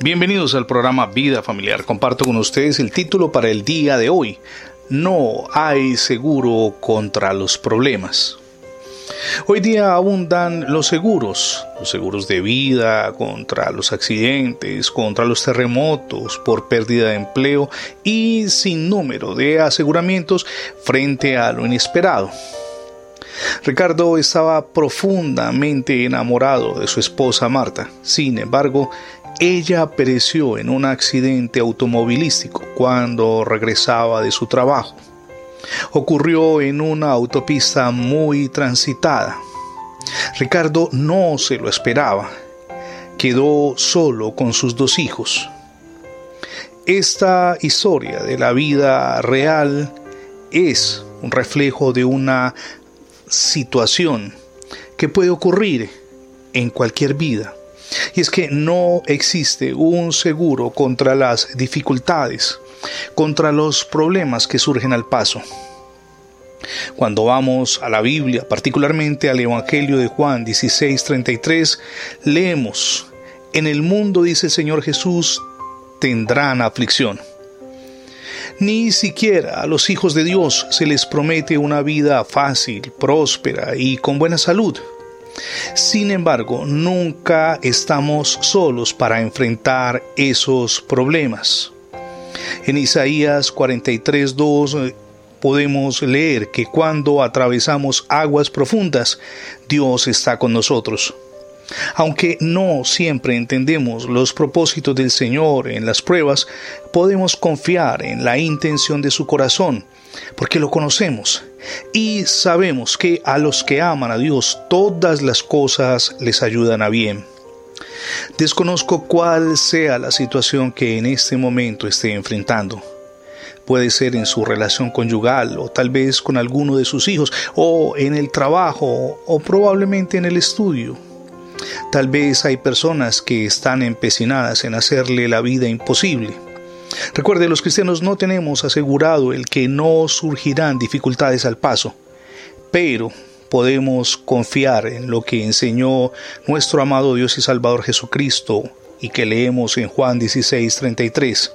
Bienvenidos al programa Vida Familiar. Comparto con ustedes el título para el día de hoy. No hay seguro contra los problemas. Hoy día abundan los seguros, los seguros de vida contra los accidentes, contra los terremotos, por pérdida de empleo y sin número de aseguramientos frente a lo inesperado. Ricardo estaba profundamente enamorado de su esposa Marta. Sin embargo, ella pereció en un accidente automovilístico cuando regresaba de su trabajo. Ocurrió en una autopista muy transitada. Ricardo no se lo esperaba. Quedó solo con sus dos hijos. Esta historia de la vida real es un reflejo de una situación que puede ocurrir en cualquier vida. Y es que no existe un seguro contra las dificultades, contra los problemas que surgen al paso. Cuando vamos a la Biblia, particularmente al Evangelio de Juan 16:33, leemos, En el mundo, dice el Señor Jesús, tendrán aflicción. Ni siquiera a los hijos de Dios se les promete una vida fácil, próspera y con buena salud. Sin embargo, nunca estamos solos para enfrentar esos problemas. En Isaías 43.2 eh, podemos leer que cuando atravesamos aguas profundas, Dios está con nosotros. Aunque no siempre entendemos los propósitos del Señor en las pruebas, podemos confiar en la intención de su corazón, porque lo conocemos y sabemos que a los que aman a Dios todas las cosas les ayudan a bien. Desconozco cuál sea la situación que en este momento esté enfrentando. Puede ser en su relación conyugal o tal vez con alguno de sus hijos o en el trabajo o probablemente en el estudio. Tal vez hay personas que están empecinadas en hacerle la vida imposible. Recuerde, los cristianos no tenemos asegurado el que no surgirán dificultades al paso, pero podemos confiar en lo que enseñó nuestro amado Dios y Salvador Jesucristo y que leemos en Juan 16, 33.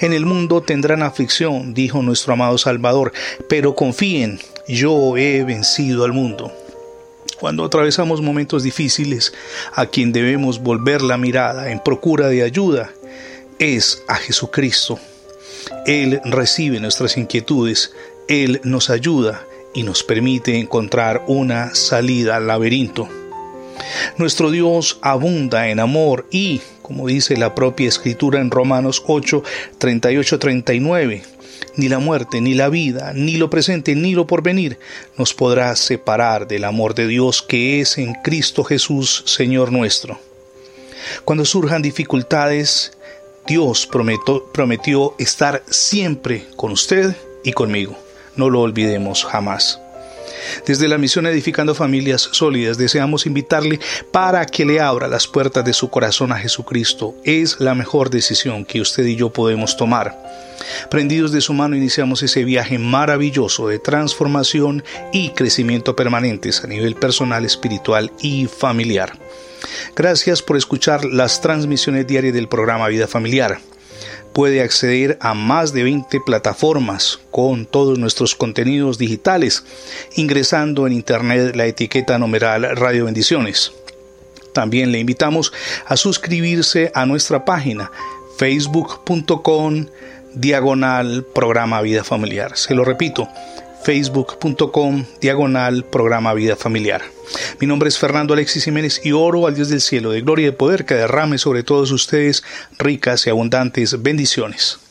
En el mundo tendrán aflicción, dijo nuestro amado Salvador, pero confíen, yo he vencido al mundo. Cuando atravesamos momentos difíciles, a quien debemos volver la mirada en procura de ayuda es a Jesucristo. Él recibe nuestras inquietudes, Él nos ayuda y nos permite encontrar una salida al laberinto. Nuestro Dios abunda en amor y, como dice la propia escritura en Romanos 8, 38, 39, ni la muerte, ni la vida, ni lo presente, ni lo porvenir nos podrá separar del amor de Dios que es en Cristo Jesús, Señor nuestro. Cuando surjan dificultades, Dios prometió, estar siempre con usted y conmigo. No lo olvidemos jamás. Desde la misión Edificando Familias Sólidas deseamos invitarle para que le abra las puertas de su corazón a Jesucristo. Es la mejor decisión que usted y yo podemos tomar. Prendidos de su mano iniciamos ese viaje maravilloso de transformación y crecimiento permanentes a nivel personal, espiritual y familiar. Gracias por escuchar las transmisiones diarias del programa Vida Familiar. Puede acceder a más de 20 plataformas con todos nuestros contenidos digitales ingresando en internet la etiqueta numeral Radio Bendiciones. También le invitamos a suscribirse a nuestra página facebook.com diagonal programa Vida Familiar. Se lo repito, facebook.com diagonal programa Vida Familiar. Mi nombre es Fernando Alexis Jiménez y oro al Dios del cielo de gloria y de poder que derrame sobre todos ustedes ricas y abundantes bendiciones.